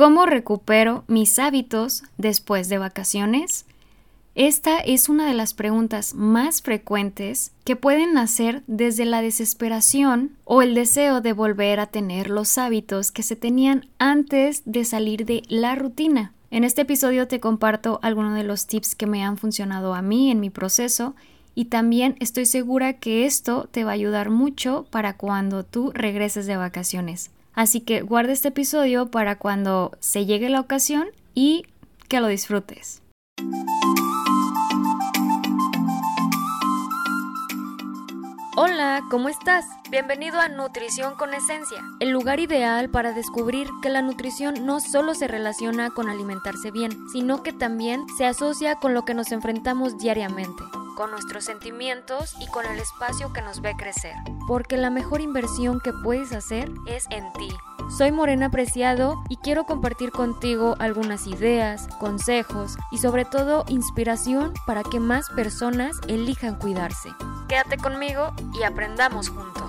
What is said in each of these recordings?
¿Cómo recupero mis hábitos después de vacaciones? Esta es una de las preguntas más frecuentes que pueden nacer desde la desesperación o el deseo de volver a tener los hábitos que se tenían antes de salir de la rutina. En este episodio te comparto algunos de los tips que me han funcionado a mí en mi proceso y también estoy segura que esto te va a ayudar mucho para cuando tú regreses de vacaciones. Así que guarda este episodio para cuando se llegue la ocasión y que lo disfrutes. Hola, ¿cómo estás? Bienvenido a Nutrición con Esencia, el lugar ideal para descubrir que la nutrición no solo se relaciona con alimentarse bien, sino que también se asocia con lo que nos enfrentamos diariamente con nuestros sentimientos y con el espacio que nos ve crecer. Porque la mejor inversión que puedes hacer es en ti. Soy Morena Preciado y quiero compartir contigo algunas ideas, consejos y sobre todo inspiración para que más personas elijan cuidarse. Quédate conmigo y aprendamos juntos.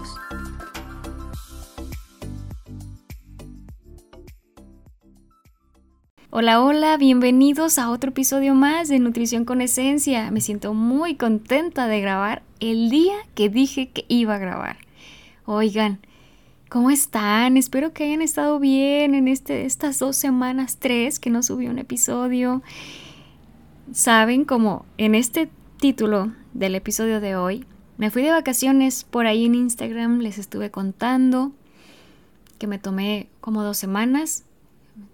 Hola, hola, bienvenidos a otro episodio más de Nutrición con Esencia. Me siento muy contenta de grabar el día que dije que iba a grabar. Oigan, ¿cómo están? Espero que hayan estado bien en este, estas dos semanas, tres, que no subí un episodio. Saben, como en este título del episodio de hoy, me fui de vacaciones por ahí en Instagram, les estuve contando que me tomé como dos semanas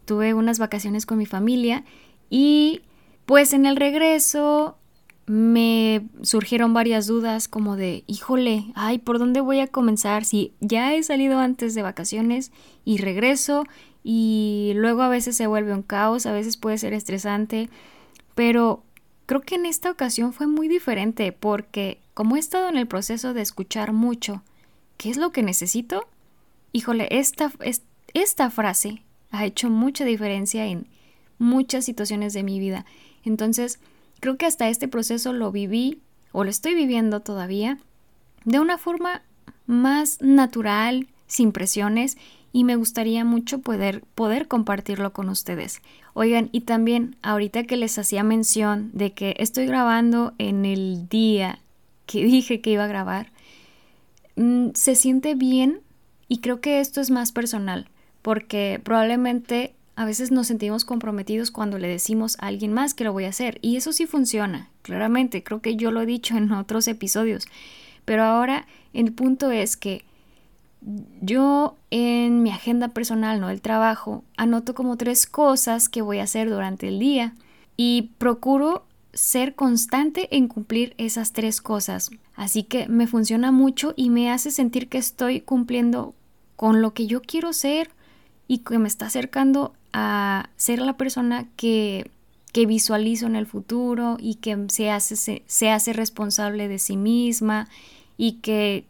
tuve unas vacaciones con mi familia y pues en el regreso me surgieron varias dudas como de, híjole, ay, ¿por dónde voy a comenzar? Si ya he salido antes de vacaciones y regreso y luego a veces se vuelve un caos, a veces puede ser estresante, pero creo que en esta ocasión fue muy diferente porque como he estado en el proceso de escuchar mucho, ¿qué es lo que necesito? Híjole, esta, esta frase ha hecho mucha diferencia en muchas situaciones de mi vida. Entonces, creo que hasta este proceso lo viví o lo estoy viviendo todavía de una forma más natural, sin presiones y me gustaría mucho poder, poder compartirlo con ustedes. Oigan, y también ahorita que les hacía mención de que estoy grabando en el día que dije que iba a grabar, mm, se siente bien y creo que esto es más personal porque probablemente a veces nos sentimos comprometidos cuando le decimos a alguien más que lo voy a hacer. Y eso sí funciona, claramente. Creo que yo lo he dicho en otros episodios. Pero ahora el punto es que yo en mi agenda personal, no el trabajo, anoto como tres cosas que voy a hacer durante el día y procuro ser constante en cumplir esas tres cosas. Así que me funciona mucho y me hace sentir que estoy cumpliendo con lo que yo quiero ser y que me está acercando a ser la persona que, que visualizo en el futuro y que se hace, se, hace responsable de sí misma y que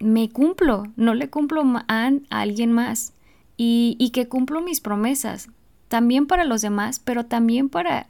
me cumplo, no le cumplo a, alguien más y, y que cumplo mis promesas, también para los demás, pero también para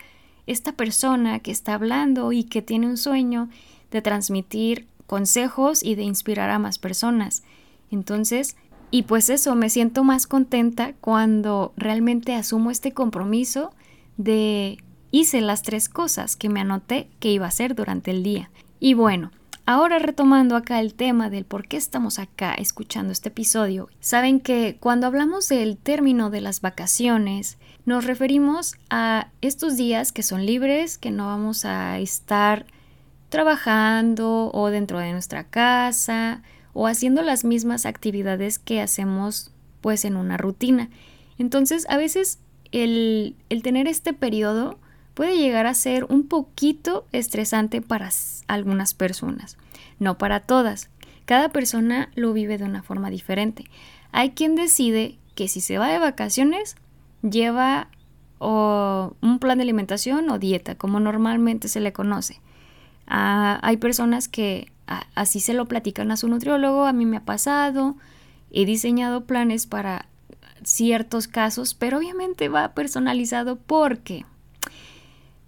esta persona que está hablando y que tiene un sueño de transmitir consejos y de inspirar a más personas. Entonces, y pues eso, me siento más contenta cuando realmente asumo este compromiso de hice las tres cosas que me anoté que iba a hacer durante el día. Y bueno, Ahora retomando acá el tema del por qué estamos acá escuchando este episodio, saben que cuando hablamos del término de las vacaciones, nos referimos a estos días que son libres, que no vamos a estar trabajando o dentro de nuestra casa o haciendo las mismas actividades que hacemos pues en una rutina. Entonces a veces el, el tener este periodo puede llegar a ser un poquito estresante para algunas personas, no para todas. Cada persona lo vive de una forma diferente. Hay quien decide que si se va de vacaciones lleva o un plan de alimentación o dieta, como normalmente se le conoce. Ah, hay personas que así se lo platican a su nutriólogo, a mí me ha pasado, he diseñado planes para ciertos casos, pero obviamente va personalizado porque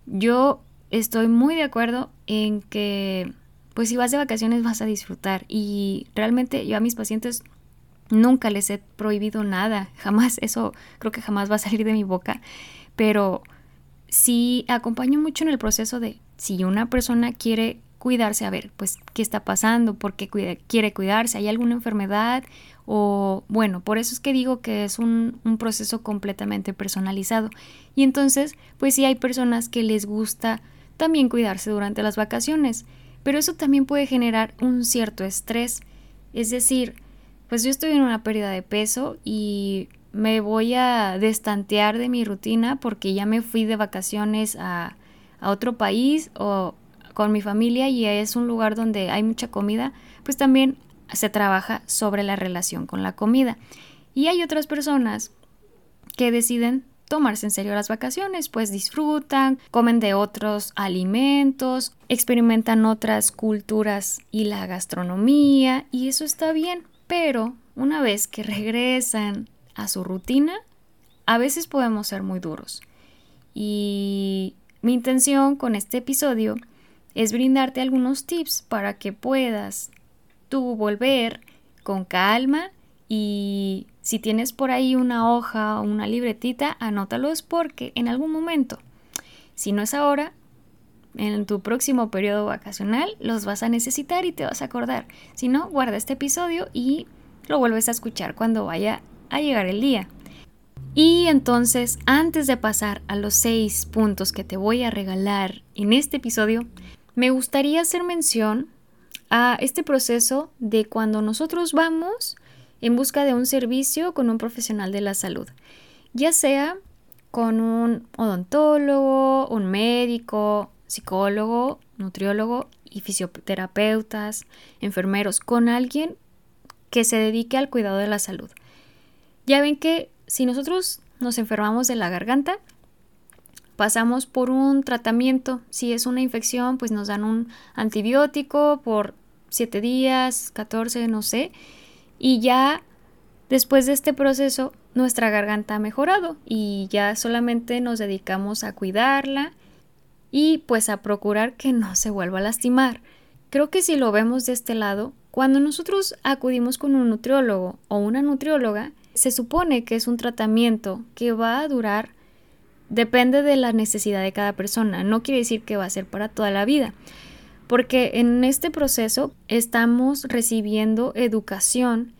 yo estoy muy de acuerdo en que pues si vas de vacaciones vas a disfrutar y realmente yo a mis pacientes Nunca les he prohibido nada, jamás, eso creo que jamás va a salir de mi boca, pero sí acompaño mucho en el proceso de si una persona quiere cuidarse, a ver, pues, ¿qué está pasando? ¿Por qué quiere cuidarse? ¿Hay alguna enfermedad? O bueno, por eso es que digo que es un, proceso completamente personalizado. Y entonces, pues sí hay personas que les gusta también cuidarse durante las vacaciones, pero eso también puede generar un cierto estrés. Es decir, pues yo estoy en una pérdida de peso y me voy a destantear de mi rutina porque ya me fui de vacaciones a, a otro país o con mi familia y es un lugar donde hay mucha comida, pues también se trabaja sobre la relación con la comida. Y hay otras personas que deciden tomarse en serio las vacaciones, pues disfrutan, comen de otros alimentos, experimentan otras culturas y la gastronomía, y eso está bien, pero una vez que regresan a su rutina, a veces podemos ser muy duros. Y mi intención con este episodio es brindarte algunos tips para que puedas tú volver con calma y si tienes por ahí una hoja o una libretita, anótalos porque en algún momento, si no es ahora, en tu próximo periodo vacacional los vas a necesitar y te vas a acordar. Si no, guarda este episodio y lo vuelves a escuchar cuando vaya a llegar el día. Y entonces, antes de pasar a los seis puntos que te voy a regalar en este episodio, me gustaría hacer mención a este proceso de cuando nosotros vamos en busca de un servicio con un profesional de la salud, ya sea con un odontólogo, un médico, psicólogo, nutriólogo y fisioterapeutas, enfermeros, con alguien que se dedique al cuidado de la salud. Ya ven que si nosotros nos enfermamos de la garganta, pasamos por un tratamiento. Si es una infección, pues nos dan un antibiótico por 7 días, 14, no sé. Y ya después de este proceso, nuestra garganta ha mejorado y ya solamente nos dedicamos a cuidarla y pues a procurar que no se vuelva a lastimar. Creo que si lo vemos de este lado, cuando nosotros acudimos con un nutriólogo o una nutrióloga, se supone que es un tratamiento que va a durar depende de la necesidad de cada persona. No quiere decir que va a ser para toda la vida, porque en este proceso estamos recibiendo educación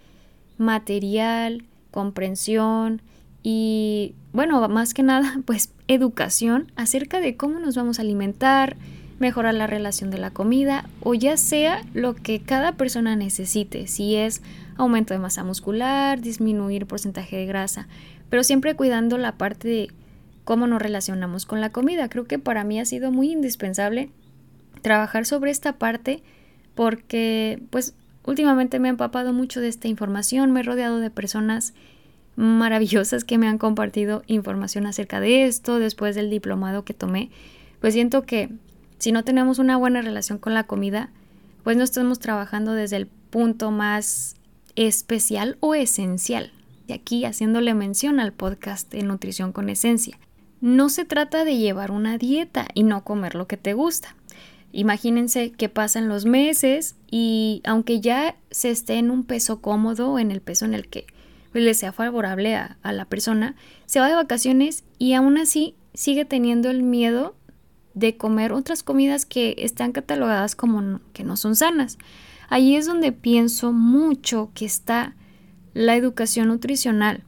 material, comprensión y, bueno, más que nada, pues educación acerca de cómo nos vamos a alimentar, mejorar la relación de la comida o ya sea lo que cada persona necesite, si es aumento de masa muscular, disminuir porcentaje de grasa, pero siempre cuidando la parte de cómo nos relacionamos con la comida. Creo que para mí ha sido muy indispensable trabajar sobre esta parte porque pues últimamente me he empapado mucho de esta información, me he rodeado de personas maravillosas que me han compartido información acerca de esto después del diplomado que tomé, pues siento que si no tenemos una buena relación con la comida, pues no estamos trabajando desde el punto más especial o esencial. Y aquí haciéndole mención al podcast de Nutrición con Esencia. No se trata de llevar una dieta y no comer lo que te gusta. Imagínense que pasan los meses y aunque ya se esté en un peso cómodo, en el peso en el que pues, le sea favorable a, a la persona, se va de vacaciones y aún así sigue teniendo el miedo de comer otras comidas que están catalogadas como que no son sanas. Ahí es donde pienso mucho que está la educación nutricional.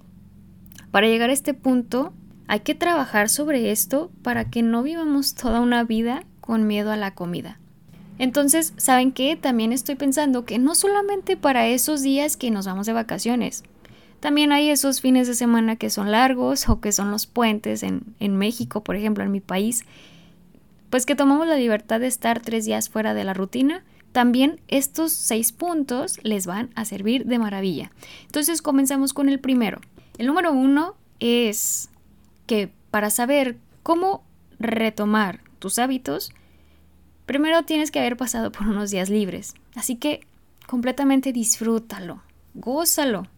Para llegar a este punto, hay que trabajar sobre esto para que no vivamos toda una vida con miedo a la comida. Entonces, ¿saben qué? También estoy pensando que no solamente para esos días que nos vamos de vacaciones, también hay esos fines de semana que son largos o que son los puentes en, en México, por ejemplo, en mi país, pues que tomamos la libertad de estar tres días fuera de la rutina. También estos seis puntos les van a servir de maravilla. Entonces comenzamos con el primero. El número uno es que para saber cómo retomar tus hábitos, primero tienes que haber pasado por unos días libres. Así que completamente disfrútalo, gózalo.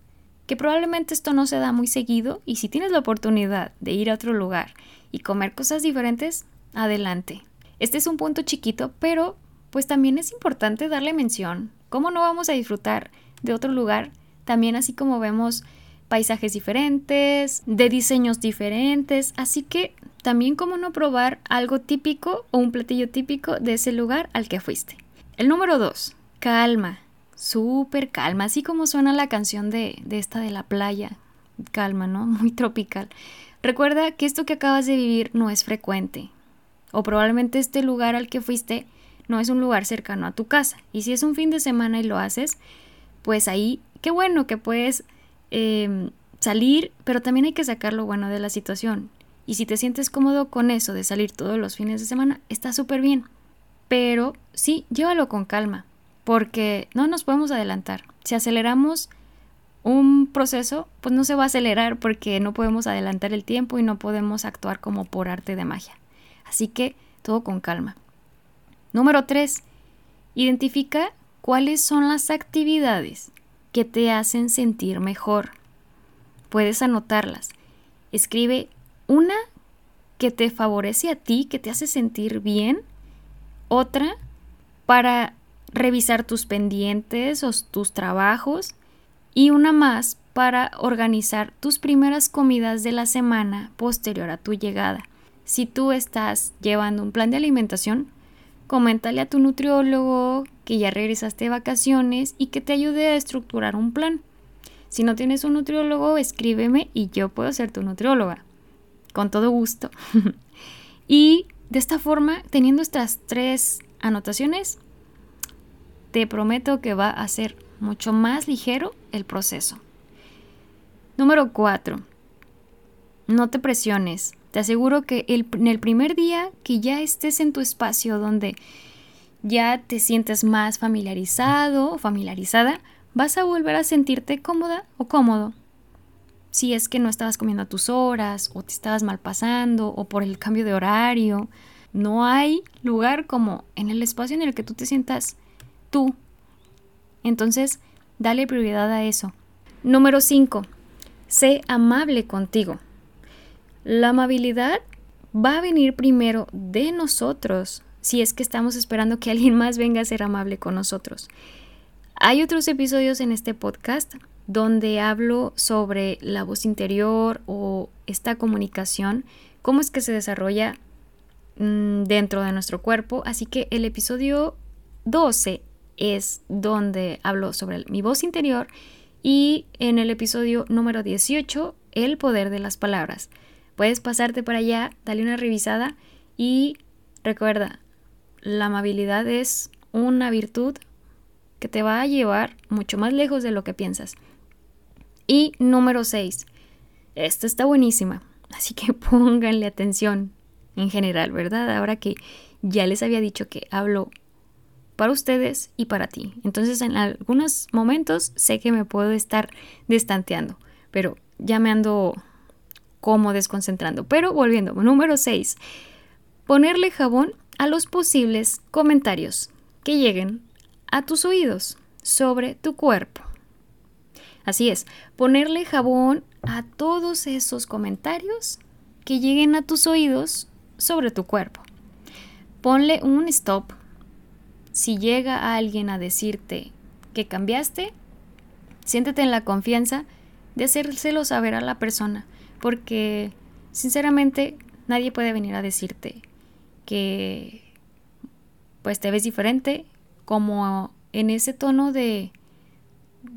Que probablemente esto no se da muy seguido y si tienes la oportunidad de ir a otro lugar y comer cosas diferentes, adelante. Este es un punto chiquito, pero pues también es importante darle mención. ¿Cómo no vamos a disfrutar de otro lugar también así como vemos paisajes diferentes, de diseños diferentes, así que también como no probar algo típico o un platillo típico de ese lugar al que fuiste. El número 2, calma, súper calma, así como suena la canción de, de esta de la playa, calma, ¿no? Muy tropical. Recuerda que esto que acabas de vivir no es frecuente, o probablemente este lugar al que fuiste no es un lugar cercano a tu casa, y si es un fin de semana y lo haces, pues ahí, qué bueno que puedes Em, salir, pero también hay que sacar lo bueno de la situación. Y si te sientes cómodo con eso de salir todos los fines de semana, está súper bien. Pero sí, llévalo con calma, porque no nos podemos adelantar. Si aceleramos un proceso, pues no se va a acelerar porque no podemos adelantar el tiempo y no podemos actuar como por arte de magia. Así que todo con calma. Número 3. Identifica cuáles son las actividades que te hacen sentir mejor. Puedes anotarlas. Escribe una que te favorece a ti, que te hace sentir bien. Otra para revisar tus pendientes o tus trabajos. Y una más para organizar tus primeras comidas de la semana posterior a tu llegada. Si tú estás llevando un plan de alimentación, coméntale a tu nutriólogo que ya regresaste de vacaciones y que te ayude a estructurar un plan. Si no tienes un nutriólogo, escríbeme y yo puedo ser tu nutrióloga. Con todo gusto. y de esta forma, teniendo estas tres anotaciones, te prometo que va a ser mucho más ligero el proceso. Número 4. No te presiones. Te aseguro que en el primer día que ya estés en tu espacio donde ya te sientes más familiarizado o familiarizada, vas a volver a sentirte cómoda o cómodo. Si es que no estabas comiendo a tus horas o te estabas mal pasando o por el cambio de horario, no hay lugar como en el espacio en el que tú te sientas tú. Entonces, dale prioridad a eso. Número 5. Sé amable contigo. La amabilidad va a venir primero de nosotros si es que estamos esperando que alguien más venga a ser amable con nosotros. Hay otros episodios en este podcast donde hablo sobre la voz interior o esta comunicación, cómo es que se desarrolla mm, dentro de nuestro cuerpo. Así que el episodio 12 es donde hablo sobre mi voz interior y en el episodio número 18, el poder de las palabras. Puedes pasarte para allá, dale una revisada y recuerda, la amabilidad es una virtud que te va a llevar mucho más lejos de lo que piensas. Y número 6. Esta está buenísima, así que pónganle atención en general, ¿verdad? Ahora que ya les había dicho que hablo para ustedes y para ti. Entonces en algunos momentos sé que me puedo estar destanteando, pero ya me ando como desconcentrando. Pero volviendo, número 6. Ponerle jabón a los posibles comentarios que lleguen a tus oídos sobre tu cuerpo. Así es, ponerle jabón a todos esos comentarios que lleguen a tus oídos sobre tu cuerpo. Ponle un stop. Si llega alguien a decirte que cambiaste, siéntete en la confianza de hacérselo saber a la persona porque sinceramente nadie puede venir a decirte que pues te ves diferente como en ese tono de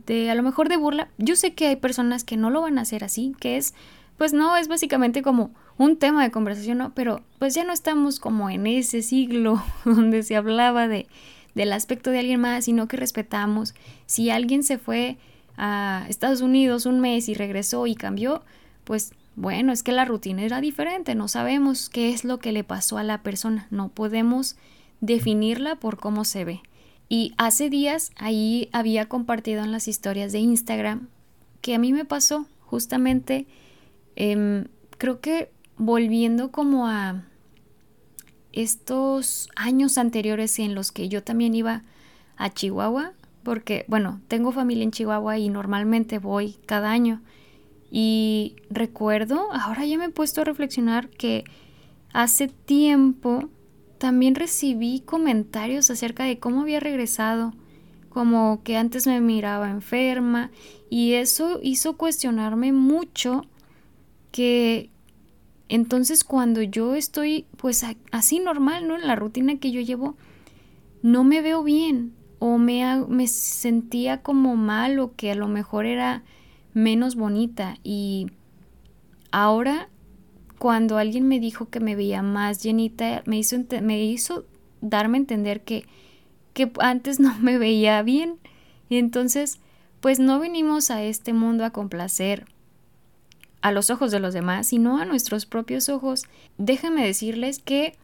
de a lo mejor de burla. Yo sé que hay personas que no lo van a hacer así, que es pues no, es básicamente como un tema de conversación, ¿no? Pero pues ya no estamos como en ese siglo donde se hablaba de del aspecto de alguien más, sino que respetamos. Si alguien se fue a Estados Unidos un mes y regresó y cambió, pues bueno, es que la rutina era diferente, no sabemos qué es lo que le pasó a la persona, no podemos definirla por cómo se ve. Y hace días ahí había compartido en las historias de Instagram que a mí me pasó justamente, em, creo que volviendo como a estos años anteriores en los que yo también iba a Chihuahua, porque bueno, tengo familia en Chihuahua y normalmente voy cada año. Y recuerdo, ahora ya me he puesto a reflexionar que hace tiempo también recibí comentarios acerca de cómo había regresado como que antes me miraba enferma y eso hizo cuestionarme mucho que entonces cuando yo estoy pues así normal, ¿no? En la rutina que yo llevo, no me veo bien o me, me sentía como mal o que a lo mejor era menos bonita y ahora cuando alguien me dijo que me veía más llenita, me hizo, me hizo darme a entender que que antes no me veía bien. Y entonces, pues no venimos a este mundo a complacer a los ojos de los demás, sino a nuestros propios ojos. Déjenme decirles que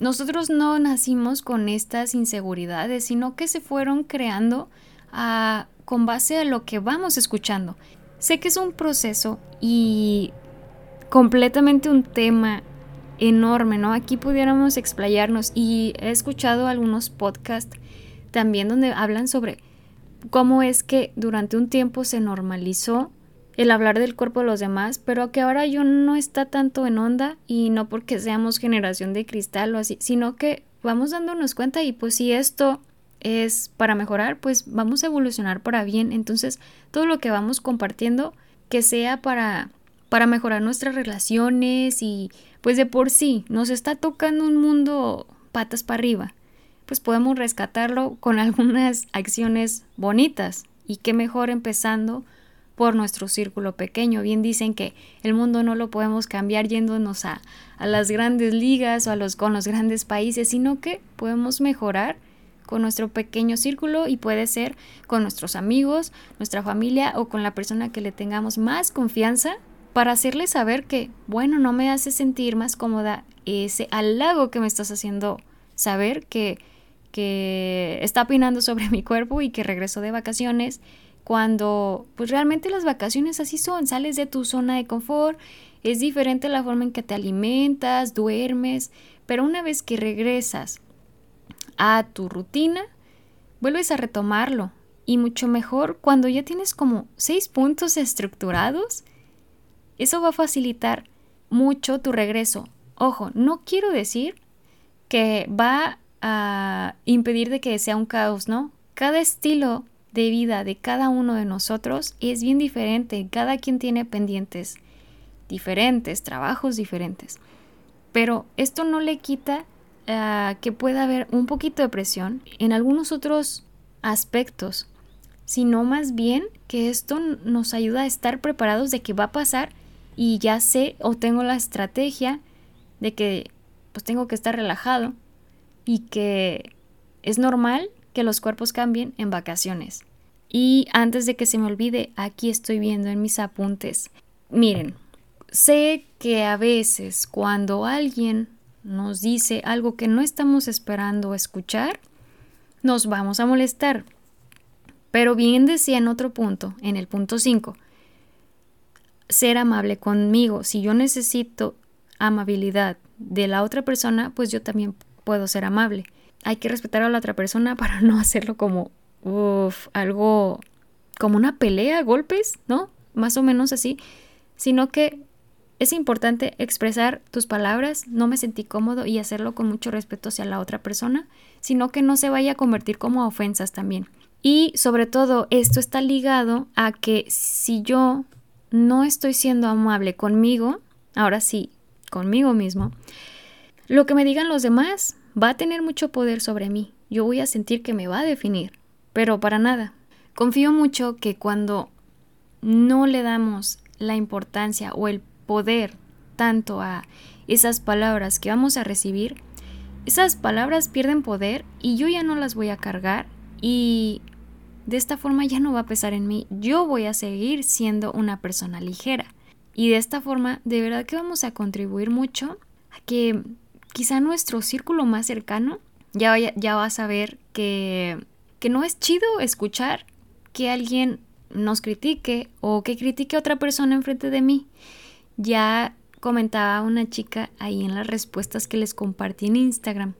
nosotros no nacimos con estas inseguridades, sino que se fueron creando a, con base a lo que vamos escuchando. Sé que es un proceso y completamente un tema enorme, ¿no? Aquí pudiéramos explayarnos y he escuchado algunos podcasts también donde hablan sobre cómo es que durante un tiempo se normalizó el hablar del cuerpo de los demás, pero que ahora yo no está tanto en onda y no porque seamos generación de cristal o así, sino que vamos dándonos cuenta y pues si esto es para mejorar, pues vamos a evolucionar para bien. Entonces, todo lo que vamos compartiendo que sea para para mejorar nuestras relaciones y pues de por sí nos está tocando un mundo patas para arriba pues podemos rescatarlo con algunas acciones bonitas. Y qué mejor empezando por nuestro círculo pequeño. Bien dicen que el mundo no lo podemos cambiar yéndonos a, a las grandes ligas o a los, con los grandes países, sino que podemos mejorar con nuestro pequeño círculo y puede ser con nuestros amigos, nuestra familia o con la persona que le tengamos más confianza para hacerle saber que, bueno, no me hace sentir más cómoda ese halago que me estás haciendo saber que que está opinando sobre mi cuerpo y que regresó de vacaciones cuando pues realmente las vacaciones así son, sales de tu zona de confort, es diferente la forma en que te alimentas, duermes, pero una vez que regresas a tu rutina, vuelves a retomarlo y mucho mejor cuando ya tienes como seis puntos estructurados, eso va a facilitar mucho tu regreso. Ojo, no quiero decir que va a impedir de que sea un caos, ¿no? Cada estilo de vida de cada uno de nosotros es bien diferente, cada quien tiene pendientes diferentes, trabajos diferentes. Pero esto no le quita uh, que pueda haber un poquito de presión en algunos otros aspectos, sino más bien que esto nos ayuda a estar preparados de que va a pasar y ya sé o tengo la estrategia de que pues tengo que estar relajado, y que es normal que los cuerpos cambien en vacaciones. Y antes de que se me olvide, aquí estoy viendo en mis apuntes. Miren, sé que a veces cuando alguien nos dice algo que no estamos esperando escuchar, nos vamos a molestar. Pero bien decía en otro punto, en el punto 5, ser amable conmigo. Si yo necesito amabilidad de la otra persona, pues yo también puedo ser amable. Hay que respetar a la otra persona para no hacerlo como uf, algo como una pelea, golpes, ¿no? Más o menos así, sino que es importante expresar tus palabras, no me sentí cómodo y hacerlo con mucho respeto hacia la otra persona, sino que no se vaya a convertir como ofensas también. Y sobre todo esto está ligado a que si yo no estoy siendo amable conmigo, ahora sí, conmigo mismo, lo que me digan los demás va a tener mucho poder sobre mí. Yo voy a sentir que me va a definir, pero para nada. Confío mucho que cuando no le damos la importancia o el poder tanto a esas palabras que vamos a recibir, esas palabras pierden poder y yo ya no las voy a cargar y de esta forma ya no va a pesar en mí. Yo voy a seguir siendo una persona ligera. Y de esta forma, de verdad que vamos a contribuir mucho a que quizá nuestro círculo más cercano ya, ya va a saber que, que no es chido escuchar que alguien nos critique o que critique a otra persona enfrente de mí. Ya comentaba una chica ahí en las respuestas que les compartí en Instagram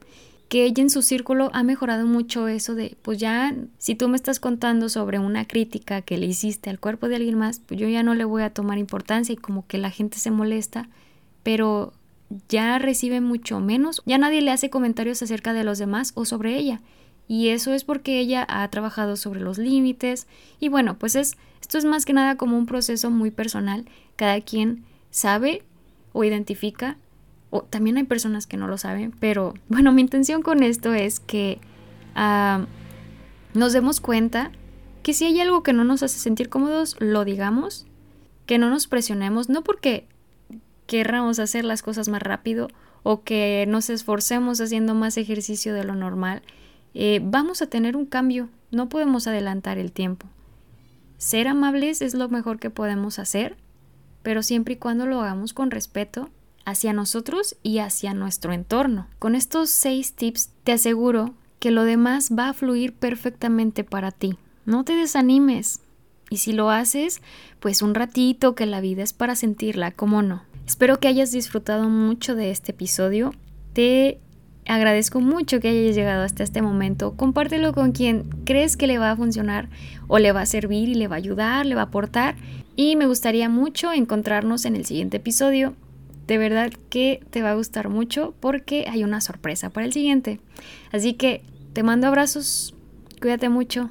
que ella en su círculo ha mejorado mucho eso de, pues ya, si tú me estás contando sobre una crítica que le hiciste al cuerpo de alguien más, pues yo ya no le voy a tomar importancia y como que la gente se molesta, pero ya recibe mucho menos, ya nadie le hace comentarios acerca de los demás o sobre ella. Y eso es porque ella ha trabajado sobre los límites. Y bueno, pues es, esto es más que nada como un proceso muy personal. Cada quien sabe o identifica, o también hay personas que no lo saben, pero bueno, mi intención con esto es que nos demos cuenta que si hay algo que no nos hace sentir cómodos, lo digamos, que no nos presionemos, no porque querramos hacer las cosas más rápido o que nos esforcemos haciendo más ejercicio de lo normal, eh, vamos a tener un cambio, no podemos adelantar el tiempo. Ser amables es lo mejor que podemos hacer, pero siempre y cuando lo hagamos con respeto hacia nosotros y hacia nuestro entorno. Con estos seis tips te aseguro que lo demás va a fluir perfectamente para ti. No te desanimes. Y si lo haces, pues un ratito que la vida es para sentirla, ¿cómo no? Espero que hayas disfrutado mucho de este episodio. Te agradezco mucho que hayas llegado hasta este momento. Compártelo con quien crees que le va a funcionar o le va a servir y le va a ayudar, le va a aportar. Y me gustaría mucho encontrarnos en el siguiente episodio. De verdad que te va a gustar mucho porque hay una sorpresa para el siguiente. Así que te mando abrazos, cuídate mucho.